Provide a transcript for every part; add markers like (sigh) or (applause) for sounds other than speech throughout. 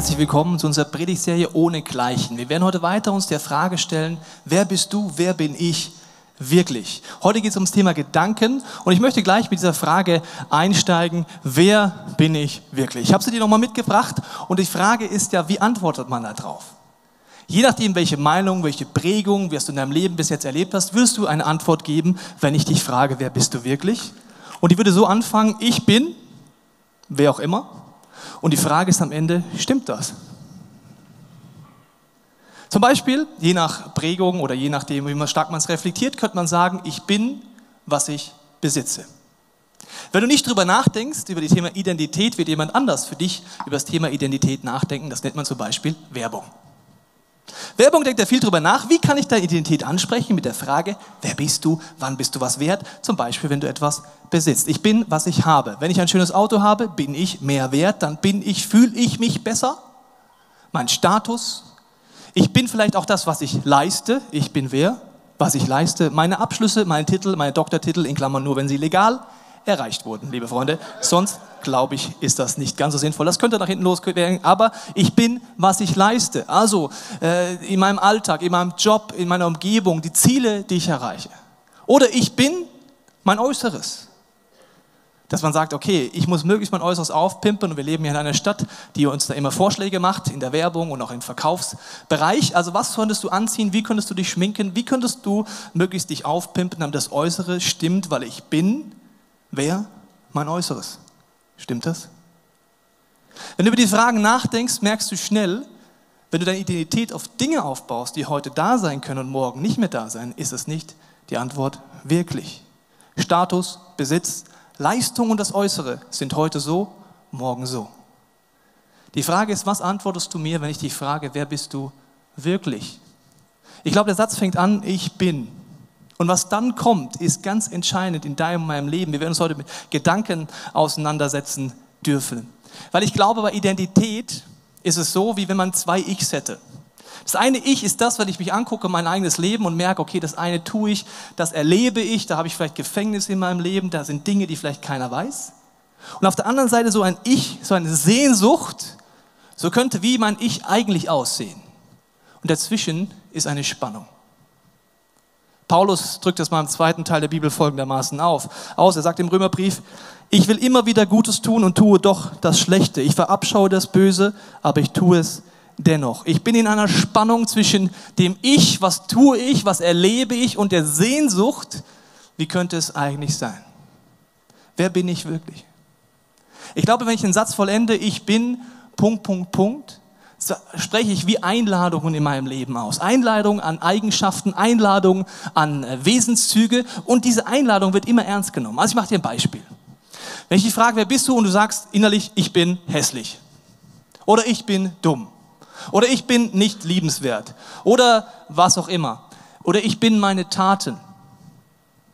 Herzlich willkommen zu unserer Predigtserie ohne Gleichen. Wir werden heute weiter uns der Frage stellen, wer bist du, wer bin ich wirklich? Heute geht es ums Thema Gedanken und ich möchte gleich mit dieser Frage einsteigen, wer bin ich wirklich? Ich habe sie dir nochmal mitgebracht und die Frage ist ja, wie antwortet man darauf? Je nachdem, welche Meinung, welche Prägung, was du in deinem Leben bis jetzt erlebt hast, wirst du eine Antwort geben, wenn ich dich frage, wer bist du wirklich? Und die würde so anfangen, ich bin, wer auch immer, und die Frage ist am Ende, stimmt das? Zum Beispiel, je nach Prägung oder je nachdem, wie stark man es reflektiert, könnte man sagen, ich bin, was ich besitze. Wenn du nicht drüber nachdenkst, über das Thema Identität, wird jemand anders für dich über das Thema Identität nachdenken. Das nennt man zum Beispiel Werbung. Werbung denkt ja viel darüber nach, wie kann ich deine Identität ansprechen mit der Frage, wer bist du, wann bist du was wert? Zum Beispiel, wenn du etwas besitzt. Ich bin, was ich habe. Wenn ich ein schönes Auto habe, bin ich mehr wert, dann bin ich, fühle ich mich besser. Mein Status. Ich bin vielleicht auch das, was ich leiste. Ich bin wer? Was ich leiste. Meine Abschlüsse, mein Titel, meine Doktortitel, in Klammern nur, wenn sie legal erreicht wurden, liebe Freunde. Sonst, glaube ich, ist das nicht ganz so sinnvoll. Das könnte nach hinten losgehen, aber ich bin, was ich leiste. Also äh, in meinem Alltag, in meinem Job, in meiner Umgebung, die Ziele, die ich erreiche. Oder ich bin mein Äußeres. Dass man sagt, okay, ich muss möglichst mein Äußeres aufpimpen und wir leben hier in einer Stadt, die uns da immer Vorschläge macht, in der Werbung und auch im Verkaufsbereich. Also was könntest du anziehen, wie könntest du dich schminken, wie könntest du möglichst dich aufpimpen, damit das Äußere stimmt, weil ich bin, Wer? Mein Äußeres. Stimmt das? Wenn du über die Fragen nachdenkst, merkst du schnell, wenn du deine Identität auf Dinge aufbaust, die heute da sein können und morgen nicht mehr da sein, ist es nicht die Antwort wirklich. Status, Besitz, Leistung und das Äußere sind heute so, morgen so. Die Frage ist, was antwortest du mir, wenn ich dich frage, wer bist du wirklich? Ich glaube, der Satz fängt an, ich bin. Und was dann kommt, ist ganz entscheidend in deinem und meinem Leben. Wir werden uns heute mit Gedanken auseinandersetzen dürfen. Weil ich glaube, bei Identität ist es so, wie wenn man zwei Ichs hätte. Das eine Ich ist das, wenn ich mich angucke, mein eigenes Leben und merke, okay, das eine tue ich, das erlebe ich, da habe ich vielleicht Gefängnis in meinem Leben, da sind Dinge, die vielleicht keiner weiß. Und auf der anderen Seite so ein Ich, so eine Sehnsucht, so könnte wie mein Ich eigentlich aussehen. Und dazwischen ist eine Spannung. Paulus drückt das mal im zweiten Teil der Bibel folgendermaßen auf, aus. Er sagt im Römerbrief, ich will immer wieder Gutes tun und tue doch das Schlechte. Ich verabschaue das Böse, aber ich tue es dennoch. Ich bin in einer Spannung zwischen dem Ich, was tue ich, was erlebe ich und der Sehnsucht, wie könnte es eigentlich sein? Wer bin ich wirklich? Ich glaube, wenn ich den Satz vollende, ich bin Punkt, Punkt, Punkt, spreche ich wie Einladungen in meinem Leben aus. Einladungen an Eigenschaften, Einladungen an äh, Wesenszüge und diese Einladung wird immer ernst genommen. Also ich mache dir ein Beispiel. Wenn ich dich frage, wer bist du und du sagst innerlich, ich bin hässlich oder ich bin dumm oder ich bin nicht liebenswert oder was auch immer oder ich bin meine Taten.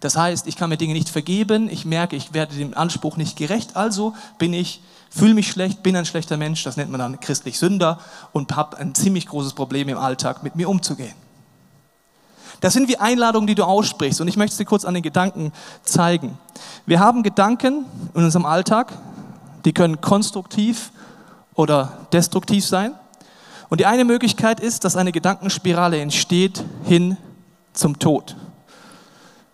Das heißt, ich kann mir Dinge nicht vergeben, ich merke, ich werde dem Anspruch nicht gerecht, also bin ich fühle mich schlecht, bin ein schlechter Mensch, das nennt man dann christlich Sünder und habe ein ziemlich großes Problem im Alltag, mit mir umzugehen. Das sind wie Einladungen, die du aussprichst und ich möchte dir kurz an den Gedanken zeigen. Wir haben Gedanken in unserem Alltag, die können konstruktiv oder destruktiv sein. Und die eine Möglichkeit ist, dass eine Gedankenspirale entsteht hin zum Tod.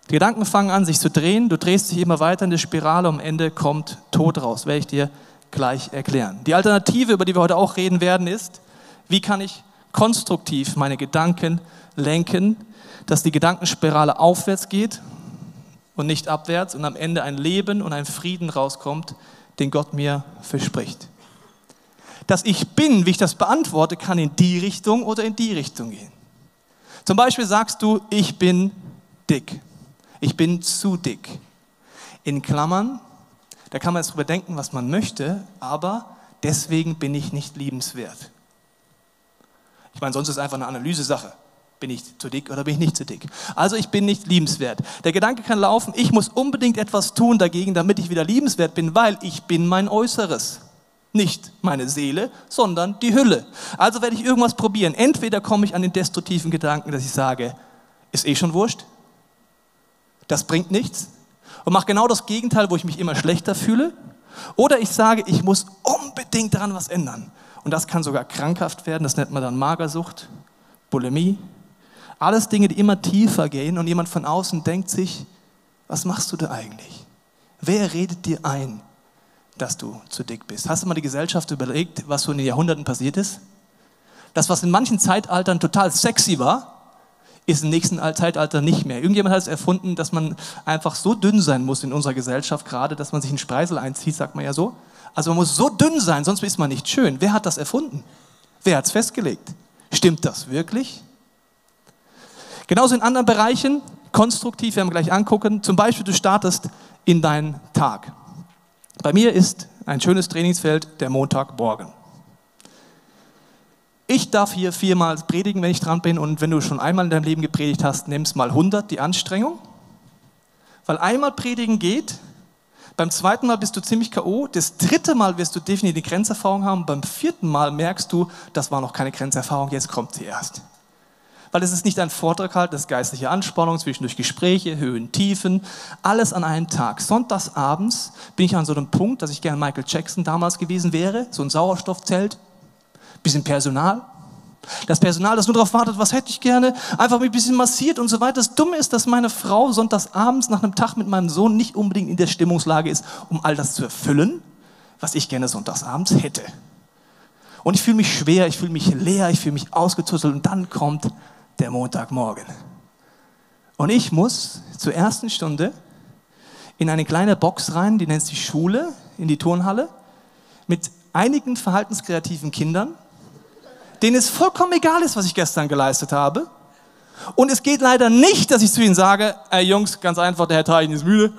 Die Gedanken fangen an, sich zu drehen, du drehst dich immer weiter in der Spirale, am Ende kommt Tod raus, werde ich dir gleich erklären. Die Alternative, über die wir heute auch reden werden, ist, wie kann ich konstruktiv meine Gedanken lenken, dass die Gedankenspirale aufwärts geht und nicht abwärts und am Ende ein Leben und ein Frieden rauskommt, den Gott mir verspricht. Das Ich bin, wie ich das beantworte, kann in die Richtung oder in die Richtung gehen. Zum Beispiel sagst du, ich bin dick. Ich bin zu dick. In Klammern, da kann man jetzt drüber denken, was man möchte, aber deswegen bin ich nicht liebenswert. Ich meine, sonst ist es einfach eine Analysesache. Bin ich zu dick oder bin ich nicht zu dick? Also ich bin nicht liebenswert. Der Gedanke kann laufen, ich muss unbedingt etwas tun dagegen, damit ich wieder liebenswert bin, weil ich bin mein Äußeres. Nicht meine Seele, sondern die Hülle. Also werde ich irgendwas probieren. Entweder komme ich an den destruktiven Gedanken, dass ich sage, ist eh schon wurscht, das bringt nichts, und mache genau das Gegenteil, wo ich mich immer schlechter fühle. Oder ich sage, ich muss unbedingt daran was ändern. Und das kann sogar krankhaft werden, das nennt man dann Magersucht, Bulimie. Alles Dinge, die immer tiefer gehen und jemand von außen denkt sich, was machst du da eigentlich? Wer redet dir ein, dass du zu dick bist? Hast du mal die Gesellschaft überlegt, was so in den Jahrhunderten passiert ist? Das, was in manchen Zeitaltern total sexy war, ist im nächsten Zeitalter nicht mehr. Irgendjemand hat es erfunden, dass man einfach so dünn sein muss in unserer Gesellschaft gerade, dass man sich einen Spreisel einzieht, sagt man ja so. Also man muss so dünn sein, sonst ist man nicht schön. Wer hat das erfunden? Wer hat es festgelegt? Stimmt das wirklich? Genauso in anderen Bereichen, konstruktiv, werden wir gleich angucken. Zum Beispiel, du startest in deinen Tag. Bei mir ist ein schönes Trainingsfeld der Montagmorgen. Ich darf hier viermal predigen, wenn ich dran bin. Und wenn du schon einmal in deinem Leben gepredigt hast, nimm es mal 100, die Anstrengung. Weil einmal predigen geht, beim zweiten Mal bist du ziemlich K.O., das dritte Mal wirst du definitiv die Grenzerfahrung haben, beim vierten Mal merkst du, das war noch keine Grenzerfahrung, jetzt kommt sie erst. Weil es ist nicht ein Vortrag halt, das ist geistliche Anspannung, zwischendurch Gespräche, Höhen, Tiefen, alles an einem Tag. Sonntags abends bin ich an so einem Punkt, dass ich gerne Michael Jackson damals gewesen wäre, so ein Sauerstoffzelt, bisschen Personal. Das Personal, das nur darauf wartet, was hätte ich gerne, einfach ein bisschen massiert und so weiter. Das Dumme ist, dass meine Frau sonntags abends nach einem Tag mit meinem Sohn nicht unbedingt in der Stimmungslage ist, um all das zu erfüllen, was ich gerne sonntags abends hätte. Und ich fühle mich schwer, ich fühle mich leer, ich fühle mich ausgetusselt und dann kommt der Montagmorgen. Und ich muss zur ersten Stunde in eine kleine Box rein, die nennt sich Schule, in die Turnhalle, mit einigen verhaltenskreativen Kindern, denen es vollkommen egal ist, was ich gestern geleistet habe. Und es geht leider nicht, dass ich zu ihnen sage, ey Jungs, ganz einfach, der Herr Teichen ist müde,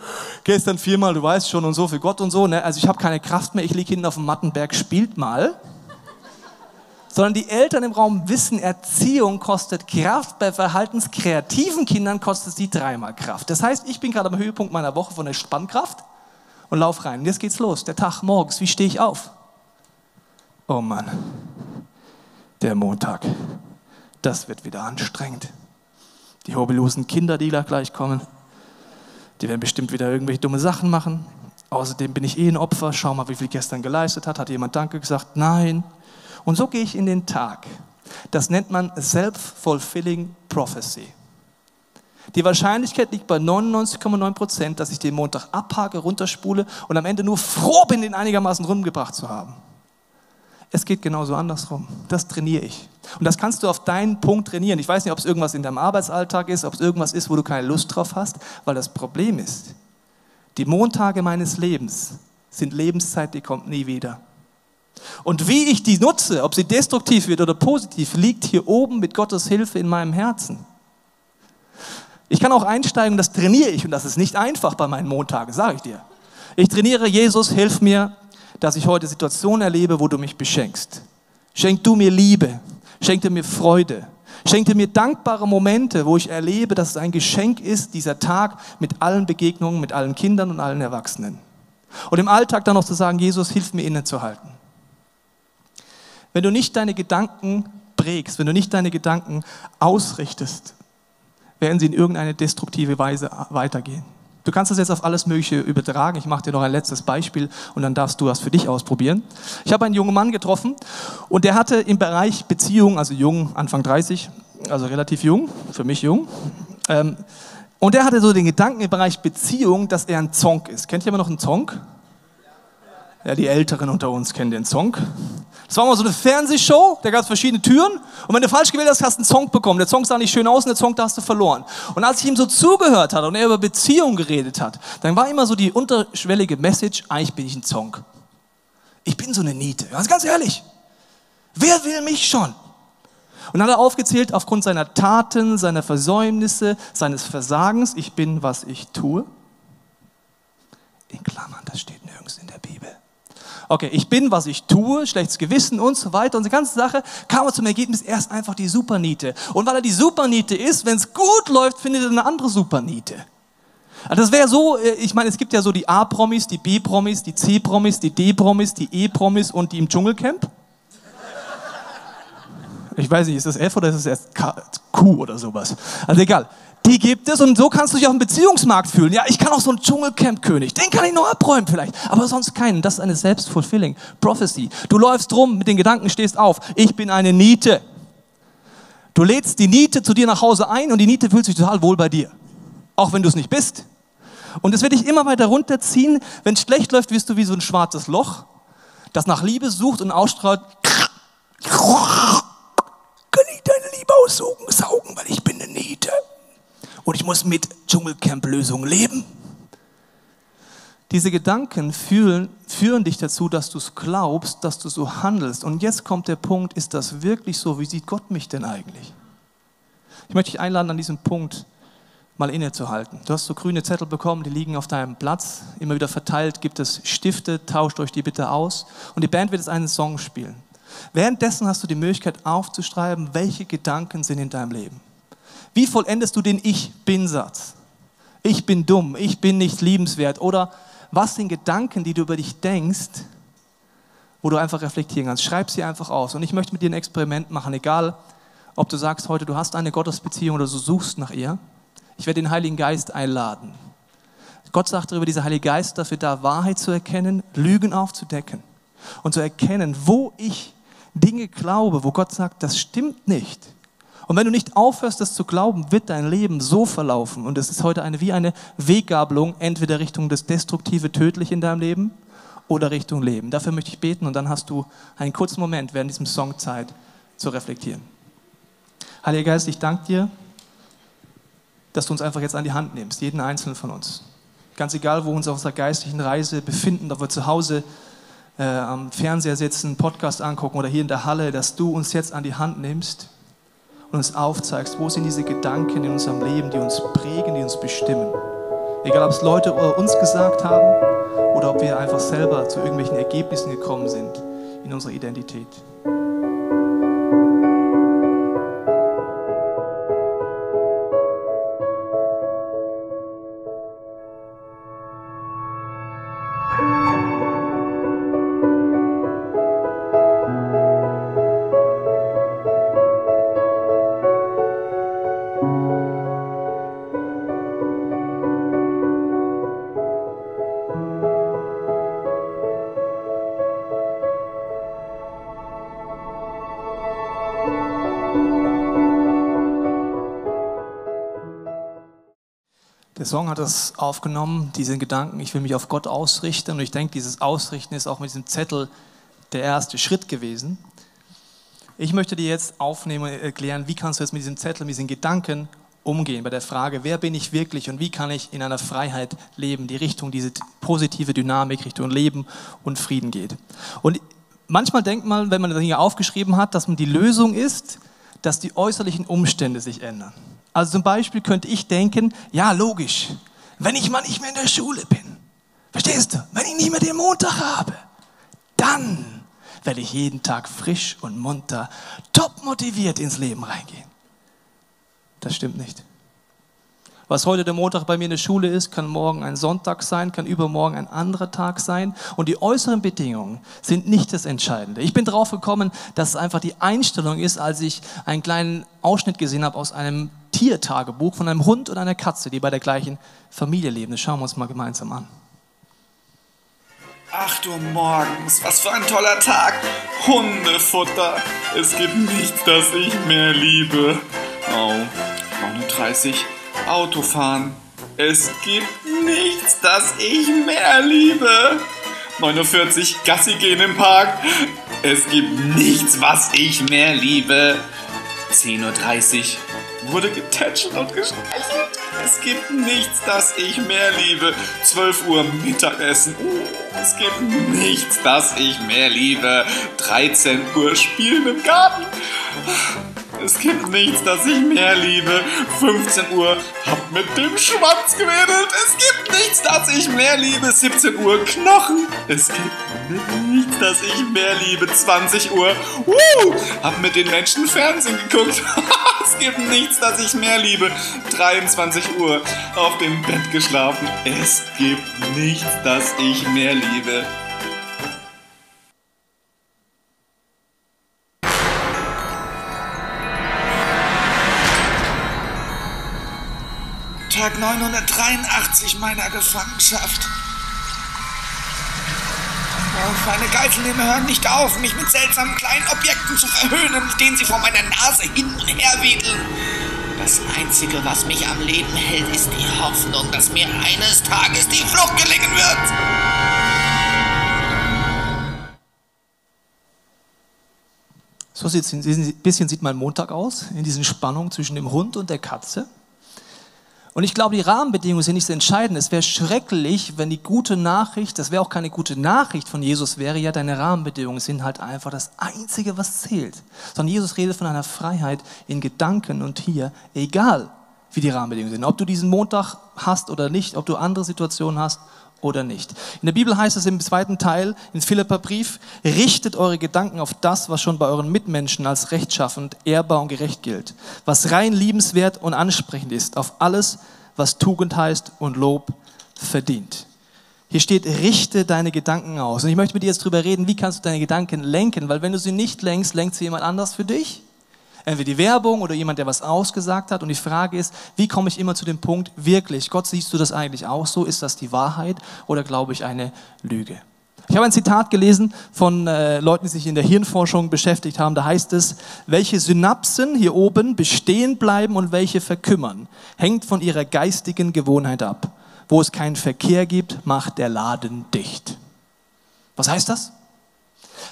gestern viermal, du weißt schon und so für Gott und so, ne? also ich habe keine Kraft mehr, ich liege hinten auf dem Mattenberg, spielt mal. Sondern die Eltern im Raum wissen, Erziehung kostet Kraft, bei verhaltenskreativen Kindern kostet sie dreimal Kraft. Das heißt, ich bin gerade am Höhepunkt meiner Woche von der Spannkraft und lauf rein. Und jetzt geht's los, der Tag morgens, wie stehe ich auf? Oh Mann der Montag. Das wird wieder anstrengend. Die hobellosen Kinder, die da gleich kommen, die werden bestimmt wieder irgendwelche dumme Sachen machen. Außerdem bin ich eh ein Opfer. Schau mal, wie viel gestern geleistet hat. Hat jemand Danke gesagt? Nein. Und so gehe ich in den Tag. Das nennt man Self-Fulfilling Prophecy. Die Wahrscheinlichkeit liegt bei 99,9 Prozent, dass ich den Montag abhake, runterspule und am Ende nur froh bin, den einigermaßen rumgebracht zu haben. Es geht genauso andersrum. Das trainiere ich. Und das kannst du auf deinen Punkt trainieren. Ich weiß nicht, ob es irgendwas in deinem Arbeitsalltag ist, ob es irgendwas ist, wo du keine Lust drauf hast, weil das Problem ist, die Montage meines Lebens sind Lebenszeit, die kommt nie wieder. Und wie ich die nutze, ob sie destruktiv wird oder positiv, liegt hier oben mit Gottes Hilfe in meinem Herzen. Ich kann auch einsteigen, das trainiere ich und das ist nicht einfach bei meinen Montagen, sage ich dir. Ich trainiere, Jesus, hilf mir, dass ich heute Situationen erlebe, wo du mich beschenkst. Schenk du mir Liebe, schenk du mir Freude, schenk du mir dankbare Momente, wo ich erlebe, dass es ein Geschenk ist, dieser Tag mit allen Begegnungen, mit allen Kindern und allen Erwachsenen. Und im Alltag dann noch zu sagen, Jesus, hilf mir innezuhalten. Wenn du nicht deine Gedanken prägst, wenn du nicht deine Gedanken ausrichtest, werden sie in irgendeine destruktive Weise weitergehen. Du kannst das jetzt auf alles Mögliche übertragen. Ich mache dir noch ein letztes Beispiel und dann darfst du das für dich ausprobieren. Ich habe einen jungen Mann getroffen und der hatte im Bereich Beziehung, also jung, Anfang 30, also relativ jung, für mich jung. Ähm, und der hatte so den Gedanken im Bereich Beziehung, dass er ein Zonk ist. Kennt ihr immer noch einen Zonk? Ja, die Älteren unter uns kennen den Song. Das war mal so eine Fernsehshow, da gab es verschiedene Türen. Und wenn du falsch gewählt hast, hast du einen Song bekommen. Der Song sah nicht schön aus und der Song, da hast du verloren. Und als ich ihm so zugehört hatte und er über Beziehung geredet hat, dann war immer so die unterschwellige Message, eigentlich bin ich ein Song. Ich bin so eine Niete. Ganz, ganz ehrlich. Wer will mich schon? Und dann hat er aufgezählt, aufgrund seiner Taten, seiner Versäumnisse, seines Versagens, ich bin, was ich tue. In Klammern, das steht nirgends in der Bibel okay, ich bin, was ich tue, schlechtes Gewissen und so weiter. Und die ganze Sache kam zum Ergebnis, er ist einfach die Superniete. Und weil er die Superniete ist, wenn es gut läuft, findet er eine andere Superniete. Also das wäre so, äh, ich meine, es gibt ja so die A-Promis, die B-Promis, die C-Promis, die D-Promis, die E-Promis und die im Dschungelcamp. Ich weiß nicht, ist das F oder ist es erst Q oder sowas? Also egal. Die gibt es und so kannst du dich auf dem Beziehungsmarkt fühlen. Ja, ich kann auch so einen Dschungelcamp-König, den kann ich noch abräumen vielleicht, aber sonst keinen. Das ist eine Selbstfulfilling Prophecy. Du läufst rum mit den Gedanken, stehst auf. Ich bin eine Niete. Du lädst die Niete zu dir nach Hause ein und die Niete fühlt sich total wohl bei dir. Auch wenn du es nicht bist. Und es wird dich immer weiter runterziehen. Wenn es schlecht läuft, wirst du wie so ein schwarzes Loch, das nach Liebe sucht und ausstrahlt. Kann ich deine Liebe aussaugen, weil ich. Und ich muss mit Dschungelcamp-Lösungen leben. Diese Gedanken fühlen, führen dich dazu, dass du es glaubst, dass du so handelst. Und jetzt kommt der Punkt, ist das wirklich so? Wie sieht Gott mich denn eigentlich? Ich möchte dich einladen, an diesem Punkt mal innezuhalten. Du hast so grüne Zettel bekommen, die liegen auf deinem Platz, immer wieder verteilt, gibt es Stifte, tauscht euch die bitte aus. Und die Band wird jetzt einen Song spielen. Währenddessen hast du die Möglichkeit aufzuschreiben, welche Gedanken sind in deinem Leben. Wie vollendest du den Ich-Bin-Satz? Ich bin dumm, ich bin nicht liebenswert. Oder was sind Gedanken, die du über dich denkst, wo du einfach reflektieren kannst? Schreib sie einfach aus. Und ich möchte mit dir ein Experiment machen, egal ob du sagst heute, du hast eine Gottesbeziehung oder du suchst nach ihr. Ich werde den Heiligen Geist einladen. Gott sagt darüber, dieser Heilige Geist dafür da, Wahrheit zu erkennen, Lügen aufzudecken und zu erkennen, wo ich Dinge glaube, wo Gott sagt, das stimmt nicht. Und wenn du nicht aufhörst, das zu glauben, wird dein Leben so verlaufen. Und es ist heute eine, wie eine Weggabelung, entweder Richtung das Destruktive, Tödliche in deinem Leben oder Richtung Leben. Dafür möchte ich beten und dann hast du einen kurzen Moment während diesem Song Zeit zu reflektieren. Heiliger Geist, ich danke dir, dass du uns einfach jetzt an die Hand nimmst, jeden einzelnen von uns. Ganz egal, wo wir uns auf unserer geistlichen Reise befinden, ob wir zu Hause äh, am Fernseher sitzen, Podcast angucken oder hier in der Halle, dass du uns jetzt an die Hand nimmst und uns aufzeigst, wo sind diese Gedanken in unserem Leben, die uns prägen, die uns bestimmen. Egal, ob es Leute uns gesagt haben oder ob wir einfach selber zu irgendwelchen Ergebnissen gekommen sind in unserer Identität. Das aufgenommen, diesen Gedanken, ich will mich auf Gott ausrichten. Und ich denke, dieses Ausrichten ist auch mit diesem Zettel der erste Schritt gewesen. Ich möchte dir jetzt aufnehmen und erklären, wie kannst du jetzt mit diesem Zettel, mit diesen Gedanken umgehen bei der Frage, wer bin ich wirklich und wie kann ich in einer Freiheit leben, die Richtung diese positive Dynamik, Richtung Leben und Frieden geht. Und manchmal denkt man, wenn man das hier aufgeschrieben hat, dass man die Lösung ist, dass die äußerlichen Umstände sich ändern. Also zum Beispiel könnte ich denken, ja logisch, wenn ich mal nicht mehr in der Schule bin, verstehst du, wenn ich nicht mehr den Montag habe, dann werde ich jeden Tag frisch und munter, top motiviert ins Leben reingehen. Das stimmt nicht. Was heute der Montag bei mir in der Schule ist, kann morgen ein Sonntag sein, kann übermorgen ein anderer Tag sein. Und die äußeren Bedingungen sind nicht das Entscheidende. Ich bin drauf gekommen, dass es einfach die Einstellung ist, als ich einen kleinen Ausschnitt gesehen habe aus einem Tiertagebuch von einem Hund und einer Katze, die bei der gleichen Familie leben. Das schauen wir uns mal gemeinsam an. 8 Uhr morgens, was für ein toller Tag. Hundefutter. Es gibt nichts, das ich mehr liebe. Oh, 9.30 Autofahren. Es gibt nichts, das ich mehr liebe. 49 Gassi gehen im Park. Es gibt nichts, was ich mehr liebe. 10.30 Uhr wurde getätschelt und gestreichelt. Es gibt nichts, das ich mehr liebe. 12 Uhr Mittagessen. Uh, es gibt nichts, das ich mehr liebe. 13 Uhr Spielen im Garten. Es gibt nichts, das ich mehr liebe. 15 Uhr, hab mit dem Schwanz gewedelt. Es gibt nichts, das ich mehr liebe. 17 Uhr, Knochen. Es gibt nichts, das ich mehr liebe. 20 Uhr, uh, hab mit den Menschen Fernsehen geguckt. (laughs) es gibt nichts, das ich mehr liebe. 23 Uhr, auf dem Bett geschlafen. Es gibt nichts, das ich mehr liebe. Tag 983 meiner Gefangenschaft. Oh, meine Geiselnehmer hören nicht auf, mich mit seltsamen kleinen Objekten zu verhöhnen, mit denen sie vor meiner Nase hin und her wedeln. Das Einzige, was mich am Leben hält, ist die Hoffnung, dass mir eines Tages die Flucht gelingen wird. So sieht es ein bisschen sieht mein Montag aus, in diesen Spannungen zwischen dem Hund und der Katze. Und ich glaube, die Rahmenbedingungen sind nicht so entscheidend. Es wäre schrecklich, wenn die gute Nachricht, das wäre auch keine gute Nachricht von Jesus, wäre ja, deine Rahmenbedingungen sind halt einfach das Einzige, was zählt. Sondern Jesus redet von einer Freiheit in Gedanken und hier, egal wie die Rahmenbedingungen sind. Ob du diesen Montag hast oder nicht, ob du andere Situationen hast oder nicht. In der Bibel heißt es im zweiten Teil, in Philipperbrief, richtet eure Gedanken auf das, was schon bei euren Mitmenschen als rechtschaffend, ehrbar und gerecht gilt, was rein liebenswert und ansprechend ist, auf alles, was Tugend heißt und Lob verdient. Hier steht, richte deine Gedanken aus. Und ich möchte mit dir jetzt drüber reden, wie kannst du deine Gedanken lenken, weil wenn du sie nicht lenkst, lenkt sie jemand anders für dich entweder die Werbung oder jemand, der was ausgesagt hat. Und die Frage ist, wie komme ich immer zu dem Punkt, wirklich, Gott, siehst du das eigentlich auch so? Ist das die Wahrheit oder glaube ich eine Lüge? Ich habe ein Zitat gelesen von äh, Leuten, die sich in der Hirnforschung beschäftigt haben. Da heißt es, welche Synapsen hier oben bestehen bleiben und welche verkümmern, hängt von ihrer geistigen Gewohnheit ab. Wo es keinen Verkehr gibt, macht der Laden dicht. Was heißt das?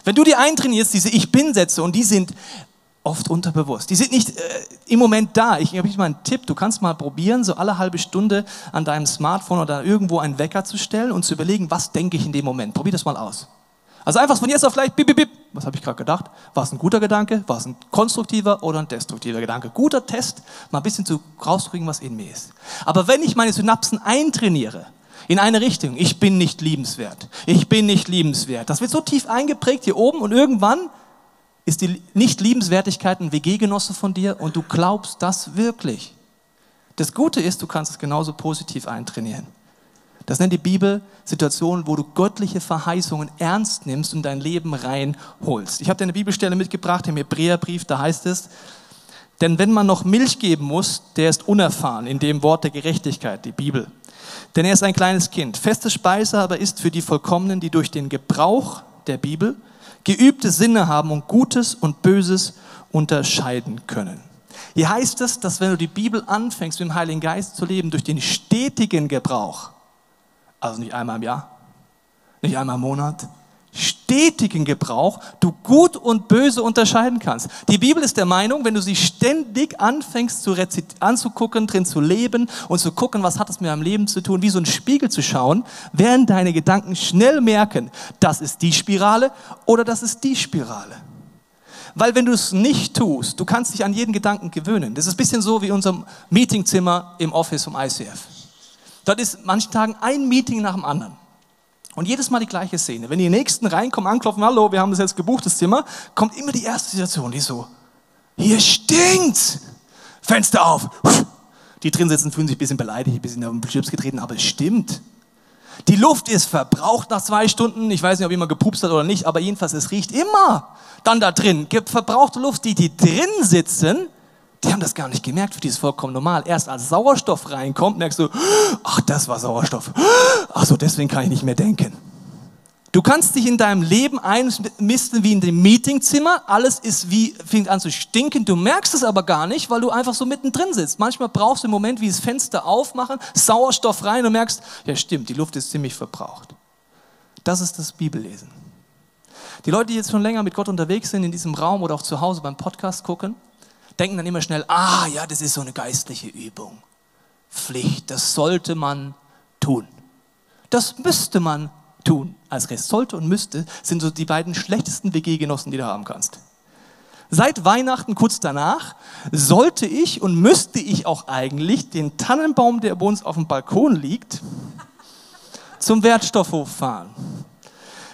Wenn du dir eintrainierst, diese Ich Bin-Sätze, und die sind oft unterbewusst. Die sind nicht äh, im Moment da. Ich habe mal einen Tipp. Du kannst mal probieren, so alle halbe Stunde an deinem Smartphone oder irgendwo einen Wecker zu stellen und zu überlegen, was denke ich in dem Moment. Probier das mal aus. Also einfach von jetzt auf gleich, bip, bip, bip. Was habe ich gerade gedacht? War es ein guter Gedanke? War es ein konstruktiver oder ein destruktiver Gedanke? Guter Test, mal ein bisschen zu rauskriegen, was in mir ist. Aber wenn ich meine Synapsen eintrainiere, in eine Richtung, ich bin nicht liebenswert, ich bin nicht liebenswert, das wird so tief eingeprägt hier oben und irgendwann ist die Nicht-Liebenswertigkeit ein WG-Genosse von dir und du glaubst das wirklich. Das Gute ist, du kannst es genauso positiv eintrainieren. Das nennt die Bibel Situationen, wo du göttliche Verheißungen ernst nimmst und dein Leben reinholst. Ich habe dir eine Bibelstelle mitgebracht im Hebräerbrief, da heißt es, denn wenn man noch Milch geben muss, der ist unerfahren in dem Wort der Gerechtigkeit, die Bibel. Denn er ist ein kleines Kind. Feste Speise aber ist für die Vollkommenen, die durch den Gebrauch der Bibel geübte Sinne haben und Gutes und Böses unterscheiden können. Hier heißt es, dass wenn du die Bibel anfängst, mit dem Heiligen Geist zu leben, durch den stetigen Gebrauch, also nicht einmal im Jahr, nicht einmal im Monat, stetigen Gebrauch du gut und böse unterscheiden kannst. Die Bibel ist der Meinung, wenn du sie ständig anfängst zu anzugucken, drin zu leben und zu gucken, was hat es mit meinem Leben zu tun, wie so ein Spiegel zu schauen, werden deine Gedanken schnell merken, das ist die Spirale oder das ist die Spirale. Weil wenn du es nicht tust, du kannst dich an jeden Gedanken gewöhnen. Das ist ein bisschen so wie unser Meetingzimmer im Office vom ICF. Dort ist manchen Tagen ein Meeting nach dem anderen. Und jedes Mal die gleiche Szene. Wenn die Nächsten reinkommen, anklopfen, hallo, wir haben das jetzt gebucht, das Zimmer, kommt immer die erste Situation, die so, hier stinkt! Fenster auf! Die drin sitzen, fühlen sich ein bisschen beleidigt, ein bisschen auf den Chips getreten, aber es stimmt. Die Luft ist verbraucht nach zwei Stunden. Ich weiß nicht, ob jemand gepupst hat oder nicht, aber jedenfalls, es riecht immer dann da drin. Gibt verbrauchte Luft, die, die drin sitzen, die haben das gar nicht gemerkt, für die ist vollkommen normal. Erst als Sauerstoff reinkommt, merkst du, ach, das war Sauerstoff. Ach so, deswegen kann ich nicht mehr denken. Du kannst dich in deinem Leben einmisten wie in dem Meetingzimmer. Alles ist wie, fängt an zu stinken. Du merkst es aber gar nicht, weil du einfach so mittendrin sitzt. Manchmal brauchst du im Moment wie das Fenster aufmachen, Sauerstoff rein und merkst, ja stimmt, die Luft ist ziemlich verbraucht. Das ist das Bibellesen. Die Leute, die jetzt schon länger mit Gott unterwegs sind, in diesem Raum oder auch zu Hause beim Podcast gucken, denken dann immer schnell, ah ja, das ist so eine geistliche Übung. Pflicht, das sollte man tun. Das müsste man tun. Als Rest sollte und müsste sind so die beiden schlechtesten WG-Genossen, die du haben kannst. Seit Weihnachten kurz danach sollte ich und müsste ich auch eigentlich den Tannenbaum, der bei uns auf dem Balkon liegt, zum Wertstoffhof fahren.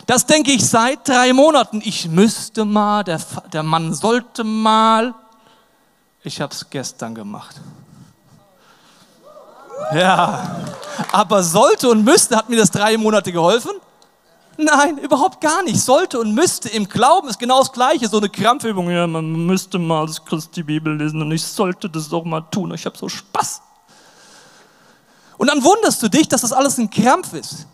Das denke ich seit drei Monaten. Ich müsste mal, der, der Mann sollte mal. Ich habe es gestern gemacht. Ja, aber sollte und müsste, hat mir das drei Monate geholfen? Nein, überhaupt gar nicht. Sollte und müsste im Glauben ist genau das Gleiche. So eine Krampfübung. Ja, man müsste mal das Christi Bibel lesen und ich sollte das doch mal tun. Ich habe so Spaß. Und dann wunderst du dich, dass das alles ein Krampf ist.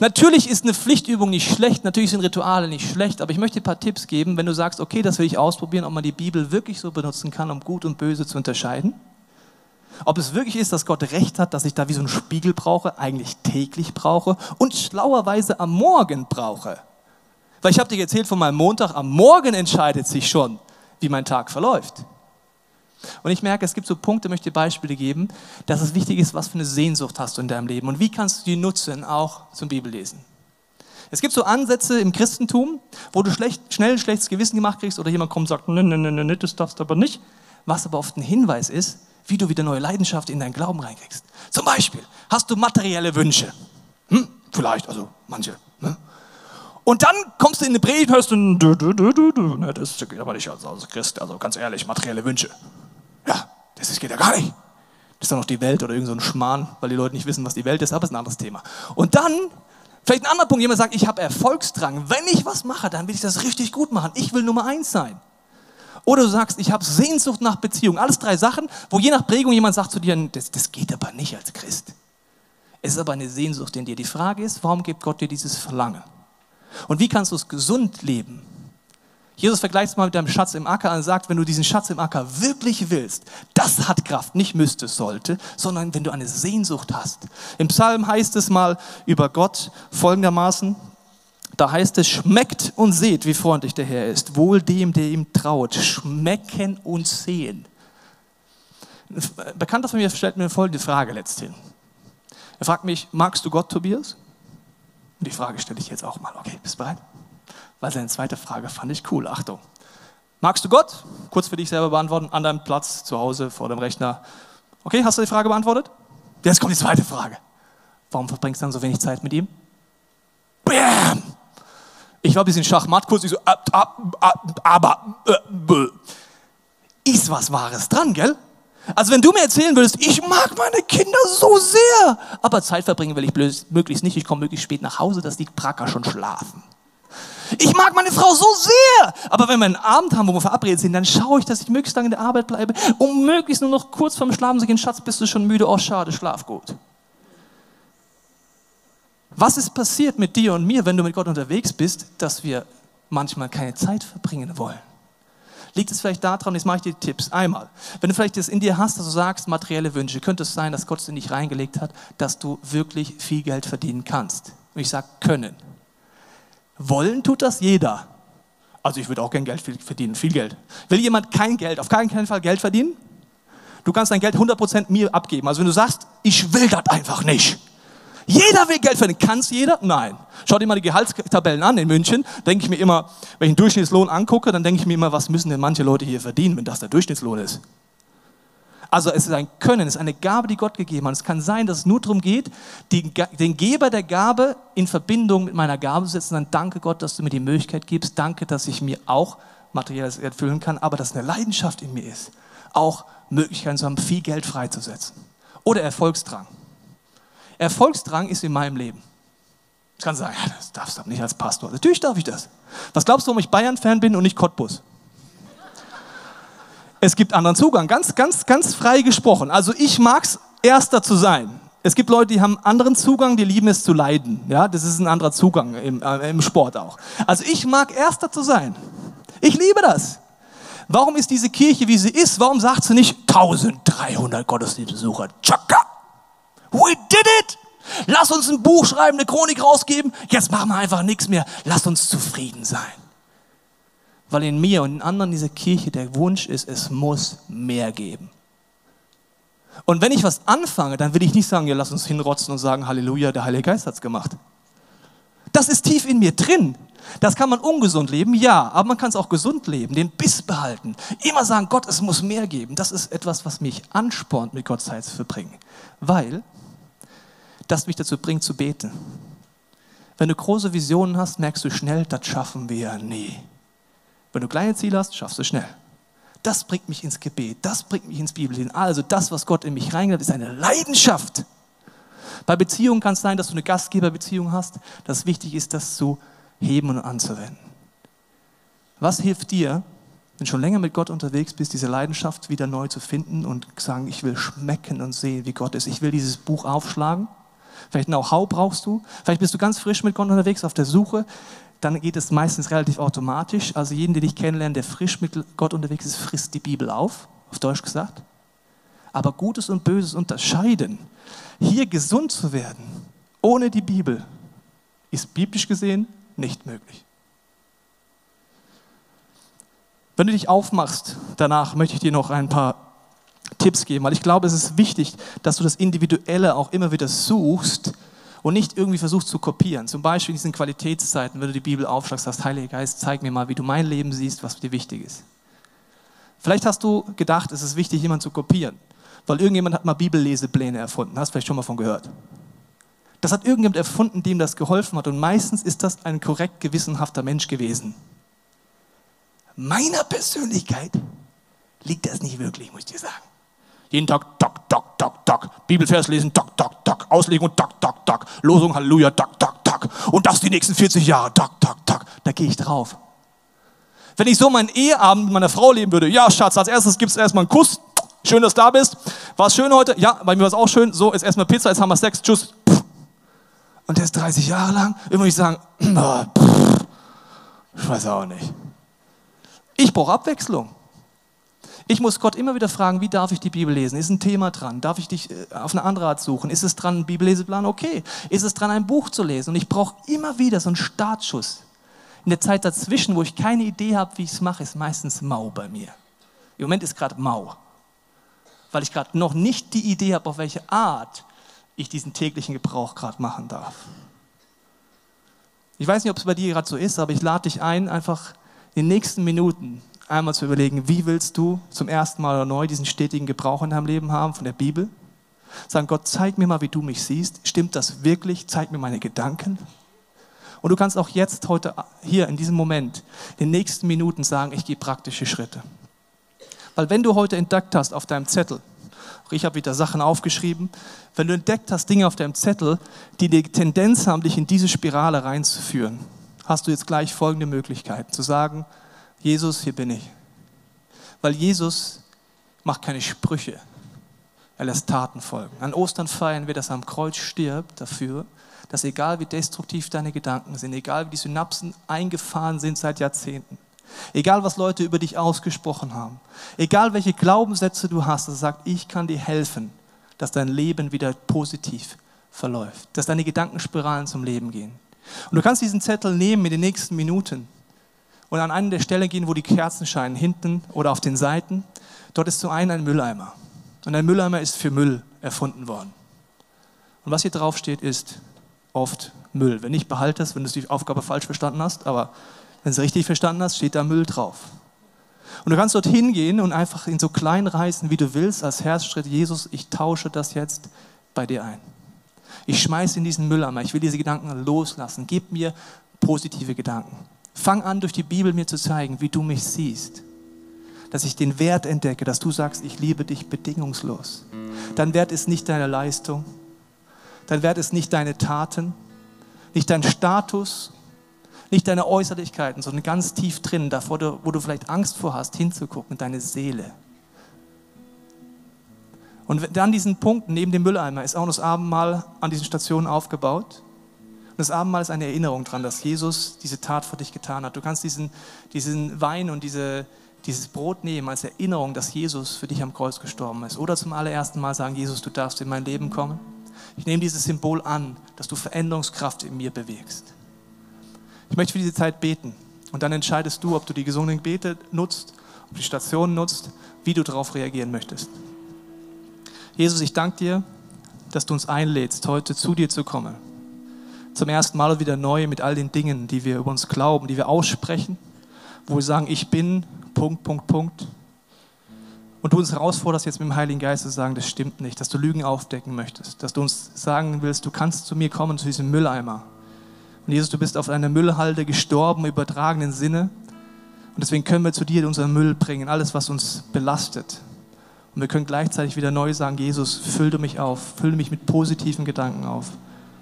Natürlich ist eine Pflichtübung nicht schlecht, natürlich sind Rituale nicht schlecht, aber ich möchte ein paar Tipps geben, wenn du sagst, okay, das will ich ausprobieren, ob man die Bibel wirklich so benutzen kann, um gut und böse zu unterscheiden. Ob es wirklich ist, dass Gott recht hat, dass ich da wie so einen Spiegel brauche, eigentlich täglich brauche und schlauerweise am Morgen brauche. Weil ich habe dir erzählt von meinem Montag, am Morgen entscheidet sich schon, wie mein Tag verläuft. Und ich merke, es gibt so Punkte, möchte Beispiele geben, dass es wichtig ist, was für eine Sehnsucht hast du in deinem Leben und wie kannst du die nutzen, auch zum Bibellesen. Es gibt so Ansätze im Christentum, wo du schlecht, schnell ein schlechtes Gewissen gemacht kriegst oder jemand kommt und sagt, nein, nein, nein, das darfst du aber nicht. Was aber oft ein Hinweis ist, wie du wieder neue Leidenschaft in deinen Glauben reinkriegst. Zum Beispiel, hast du materielle Wünsche? Hm, vielleicht, also manche. Ne? Und dann kommst du in eine Predigt und hörst du, du, du, du, du, das geht aber nicht als, als Christ, also ganz ehrlich, materielle Wünsche. Ja, das geht ja gar nicht. Das ist doch noch die Welt oder irgend so Schmarrn, weil die Leute nicht wissen, was die Welt ist, aber ist ein anderes Thema. Und dann, vielleicht ein anderer Punkt, jemand sagt, ich habe Erfolgsdrang. Wenn ich was mache, dann will ich das richtig gut machen. Ich will Nummer eins sein. Oder du sagst, ich habe Sehnsucht nach Beziehung. Alles drei Sachen, wo je nach Prägung jemand sagt zu dir, das, das geht aber nicht als Christ. Es ist aber eine Sehnsucht in dir. Die Frage ist, warum gibt Gott dir dieses Verlangen? Und wie kannst du es gesund leben? Jesus vergleicht es mal mit deinem Schatz im Acker und sagt, wenn du diesen Schatz im Acker wirklich willst, das hat Kraft, nicht müsste, sollte, sondern wenn du eine Sehnsucht hast. Im Psalm heißt es mal über Gott folgendermaßen, da heißt es, schmeckt und seht, wie freundlich der Herr ist. Wohl dem, der ihm traut. Schmecken und sehen. Ein Bekannter von mir stellt mir folgende Frage letzthin. Er fragt mich, magst du Gott, Tobias? Und die Frage stelle ich jetzt auch mal. Okay, bist du bereit? Weil seine zweite Frage fand ich cool. Achtung. Magst du Gott? Kurz für dich selber beantworten, an deinem Platz, zu Hause, vor dem Rechner. Okay, hast du die Frage beantwortet? Jetzt kommt die zweite Frage. Warum verbringst du dann so wenig Zeit mit ihm? Bam! Ich war ein bisschen Schachmatt, kurz ich so, ab, ab, ab, aber, äh, ist was Wahres dran, gell? Also wenn du mir erzählen würdest, ich mag meine Kinder so sehr, aber Zeit verbringen will ich möglichst nicht, ich komme möglichst spät nach Hause, dass die Pracker schon schlafen. Ich mag meine Frau so sehr, aber wenn wir einen Abend haben, wo wir verabredet sind, dann schaue ich, dass ich möglichst lange in der Arbeit bleibe, um möglichst nur noch kurz vorm Schlafen zu gehen, Schatz, bist du schon müde? Oh, schade, schlaf gut. Was ist passiert mit dir und mir, wenn du mit Gott unterwegs bist, dass wir manchmal keine Zeit verbringen wollen? Liegt es vielleicht daran, jetzt mache ich dir Tipps. Einmal, wenn du vielleicht das in dir hast, dass du sagst, materielle Wünsche, könnte es sein, dass Gott es in dich reingelegt hat, dass du wirklich viel Geld verdienen kannst. Und ich sage können. Wollen tut das jeder. Also ich würde auch gern Geld verdienen, viel Geld. Will jemand kein Geld, auf keinen Fall Geld verdienen? Du kannst dein Geld 100% mir abgeben. Also wenn du sagst, ich will das einfach nicht, jeder will Geld verdienen. Kann es jeder? Nein. Schau dir mal die Gehaltstabellen an in München. Denke ich mir immer, wenn ich den Durchschnittslohn angucke, dann denke ich mir immer, was müssen denn manche Leute hier verdienen, wenn das der Durchschnittslohn ist? Also es ist ein Können, es ist eine Gabe, die Gott gegeben hat. Es kann sein, dass es nur darum geht, den Geber der Gabe in Verbindung mit meiner Gabe zu setzen. Dann danke Gott, dass du mir die Möglichkeit gibst. Danke, dass ich mir auch materielles erfüllen kann, aber dass eine Leidenschaft in mir ist, auch Möglichkeiten zu haben, viel Geld freizusetzen. Oder Erfolgsdrang. Erfolgsdrang ist in meinem Leben. Ich kann sagen, das darfst du nicht als Pastor. Natürlich darf ich das. Was glaubst du, warum ich Bayern-Fan bin und nicht Cottbus? Es gibt anderen Zugang, ganz, ganz, ganz frei gesprochen. Also ich mag es, Erster zu sein. Es gibt Leute, die haben anderen Zugang, die lieben es zu leiden. Ja, das ist ein anderer Zugang im, äh, im Sport auch. Also ich mag Erster zu sein. Ich liebe das. Warum ist diese Kirche, wie sie ist? Warum sagt sie nicht 1300 Gottesdienstbesucher? Tschakka! We did it! Lass uns ein Buch schreiben, eine Chronik rausgeben. Jetzt machen wir einfach nichts mehr. Lass uns zufrieden sein. Weil in mir und in anderen dieser Kirche der Wunsch ist, es muss mehr geben. Und wenn ich was anfange, dann will ich nicht sagen, ja, lass uns hinrotzen und sagen, Halleluja, der Heilige Geist hat's gemacht. Das ist tief in mir drin. Das kann man ungesund leben, ja, aber man kann es auch gesund leben, den Biss behalten. Immer sagen, Gott, es muss mehr geben. Das ist etwas, was mich anspornt, mit Gott Zeit zu verbringen. Weil das mich dazu bringt zu beten. Wenn du große Visionen hast, merkst du schnell, das schaffen wir nie. Wenn du kleine Ziele hast, schaffst du schnell. Das bringt mich ins Gebet, das bringt mich ins Bibellesen. Also das, was Gott in mich reingeht, ist eine Leidenschaft. Bei Beziehungen kann es sein, dass du eine Gastgeberbeziehung hast, dass wichtig ist, das zu heben und anzuwenden. Was hilft dir, wenn wenn du schon länger mit Gott unterwegs bist, diese Leidenschaft wieder neu zu finden und sagen, ich will schmecken und sehen, wie Gott ist. Ich will dieses Buch aufschlagen. Vielleicht Know-how brauchst du. Vielleicht bist du ganz frisch mit Gott unterwegs auf der Suche. Dann geht es meistens relativ automatisch. Also jeden, den ich kennenlerne, der frisch mit Gott unterwegs ist, frisst die Bibel auf, auf Deutsch gesagt. Aber Gutes und Böses unterscheiden, hier gesund zu werden, ohne die Bibel, ist biblisch gesehen nicht möglich. Wenn du dich aufmachst, danach möchte ich dir noch ein paar Tipps geben, weil ich glaube, es ist wichtig, dass du das Individuelle auch immer wieder suchst und nicht irgendwie versuchst zu kopieren. Zum Beispiel in diesen Qualitätszeiten, wenn du die Bibel aufschlagst, sagst, Heiliger Geist, zeig mir mal, wie du mein Leben siehst, was dir wichtig ist. Vielleicht hast du gedacht, es ist wichtig, jemanden zu kopieren, weil irgendjemand hat mal Bibellesepläne erfunden. Hast du vielleicht schon mal von gehört. Das hat irgendjemand erfunden, dem das geholfen hat und meistens ist das ein korrekt gewissenhafter Mensch gewesen meiner Persönlichkeit liegt das nicht wirklich, muss ich dir sagen. Jeden Tag, tak, tak, tak, tak. Bibelvers lesen, tak, tak, tak. Auslegung, tak, tak, tak. Losung, Halleluja, tak, tak, tak. Und das die nächsten 40 Jahre, tak, tak, tak. Da gehe ich drauf. Wenn ich so meinen Eheabend mit meiner Frau leben würde, ja, Schatz, als erstes gibt es erstmal einen Kuss. Schön, dass du da bist. War es schön heute? Ja, bei mir war es auch schön. So, jetzt erstmal Pizza, jetzt haben wir Sex. Tschüss. Und der ist 30 Jahre lang. Immer ich sagen, (clears throat) ich weiß auch nicht. Ich brauche Abwechslung. Ich muss Gott immer wieder fragen, wie darf ich die Bibel lesen? Ist ein Thema dran? Darf ich dich äh, auf eine andere Art suchen? Ist es dran, einen Bibelleseplan? Okay. Ist es dran, ein Buch zu lesen? Und ich brauche immer wieder so einen Startschuss. In der Zeit dazwischen, wo ich keine Idee habe, wie ich es mache, ist meistens mau bei mir. Im Moment ist gerade mau, weil ich gerade noch nicht die Idee habe, auf welche Art ich diesen täglichen Gebrauch gerade machen darf. Ich weiß nicht, ob es bei dir gerade so ist, aber ich lade dich ein, einfach in den nächsten Minuten einmal zu überlegen, wie willst du zum ersten Mal oder neu diesen stetigen Gebrauch in deinem Leben haben von der Bibel? Sagen, Gott, zeig mir mal, wie du mich siehst. Stimmt das wirklich? Zeig mir meine Gedanken. Und du kannst auch jetzt, heute, hier in diesem Moment, in den nächsten Minuten sagen, ich gehe praktische Schritte. Weil wenn du heute entdeckt hast auf deinem Zettel, ich habe wieder Sachen aufgeschrieben, wenn du entdeckt hast Dinge auf deinem Zettel, die die Tendenz haben, dich in diese Spirale reinzuführen, hast du jetzt gleich folgende Möglichkeit, zu sagen, Jesus, hier bin ich. Weil Jesus macht keine Sprüche, er lässt Taten folgen. An Ostern feiern wir, dass er am Kreuz stirbt dafür, dass egal wie destruktiv deine Gedanken sind, egal wie die Synapsen eingefahren sind seit Jahrzehnten, egal was Leute über dich ausgesprochen haben, egal welche Glaubenssätze du hast, er sagt, ich kann dir helfen, dass dein Leben wieder positiv verläuft, dass deine Gedankenspiralen zum Leben gehen. Und du kannst diesen Zettel nehmen in den nächsten Minuten und an eine der Stellen gehen, wo die Kerzen scheinen, hinten oder auf den Seiten. Dort ist zum einen ein Mülleimer. Und ein Mülleimer ist für Müll erfunden worden. Und was hier drauf steht, ist oft Müll. Wenn nicht, behalte es, wenn du die Aufgabe falsch verstanden hast, aber wenn du es richtig verstanden hast, steht da Müll drauf. Und du kannst dort hingehen und einfach in so klein reißen, wie du willst, als Herzschritt, Jesus, ich tausche das jetzt bei dir ein. Ich schmeiße in diesen Mülleimer. Ich will diese Gedanken loslassen. Gib mir positive Gedanken. Fang an, durch die Bibel mir zu zeigen, wie du mich siehst. Dass ich den Wert entdecke, dass du sagst, ich liebe dich bedingungslos. Dein Wert ist nicht deine Leistung. Dein Wert ist nicht deine Taten, nicht dein Status, nicht deine Äußerlichkeiten, sondern ganz tief drin, davor, wo du vielleicht Angst vor hast, hinzugucken, deine Seele. Und dann diesen Punkt neben dem Mülleimer ist auch das Abendmahl an diesen Stationen aufgebaut. Und das Abendmahl ist eine Erinnerung daran, dass Jesus diese Tat für dich getan hat. Du kannst diesen, diesen Wein und diese, dieses Brot nehmen als Erinnerung, dass Jesus für dich am Kreuz gestorben ist. Oder zum allerersten Mal sagen, Jesus, du darfst in mein Leben kommen. Ich nehme dieses Symbol an, dass du Veränderungskraft in mir bewegst. Ich möchte für diese Zeit beten. Und dann entscheidest du, ob du die gesungenen Bete nutzt, ob du die Stationen nutzt, wie du darauf reagieren möchtest. Jesus, ich danke dir, dass du uns einlädst, heute zu dir zu kommen. Zum ersten Mal wieder neu mit all den Dingen, die wir über uns glauben, die wir aussprechen, wo wir sagen, ich bin, Punkt, Punkt, Punkt. Und du uns herausforderst jetzt mit dem Heiligen Geist zu sagen, das stimmt nicht, dass du Lügen aufdecken möchtest, dass du uns sagen willst, du kannst zu mir kommen, zu diesem Mülleimer. Und Jesus, du bist auf einer Müllhalde gestorben, übertragenen Sinne. Und deswegen können wir zu dir unseren Müll bringen, alles, was uns belastet, und wir können gleichzeitig wieder neu sagen, Jesus, füll du mich auf, fülle mich mit positiven Gedanken auf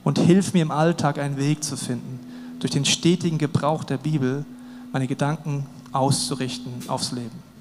und hilf mir im Alltag einen Weg zu finden, durch den stetigen Gebrauch der Bibel meine Gedanken auszurichten aufs Leben.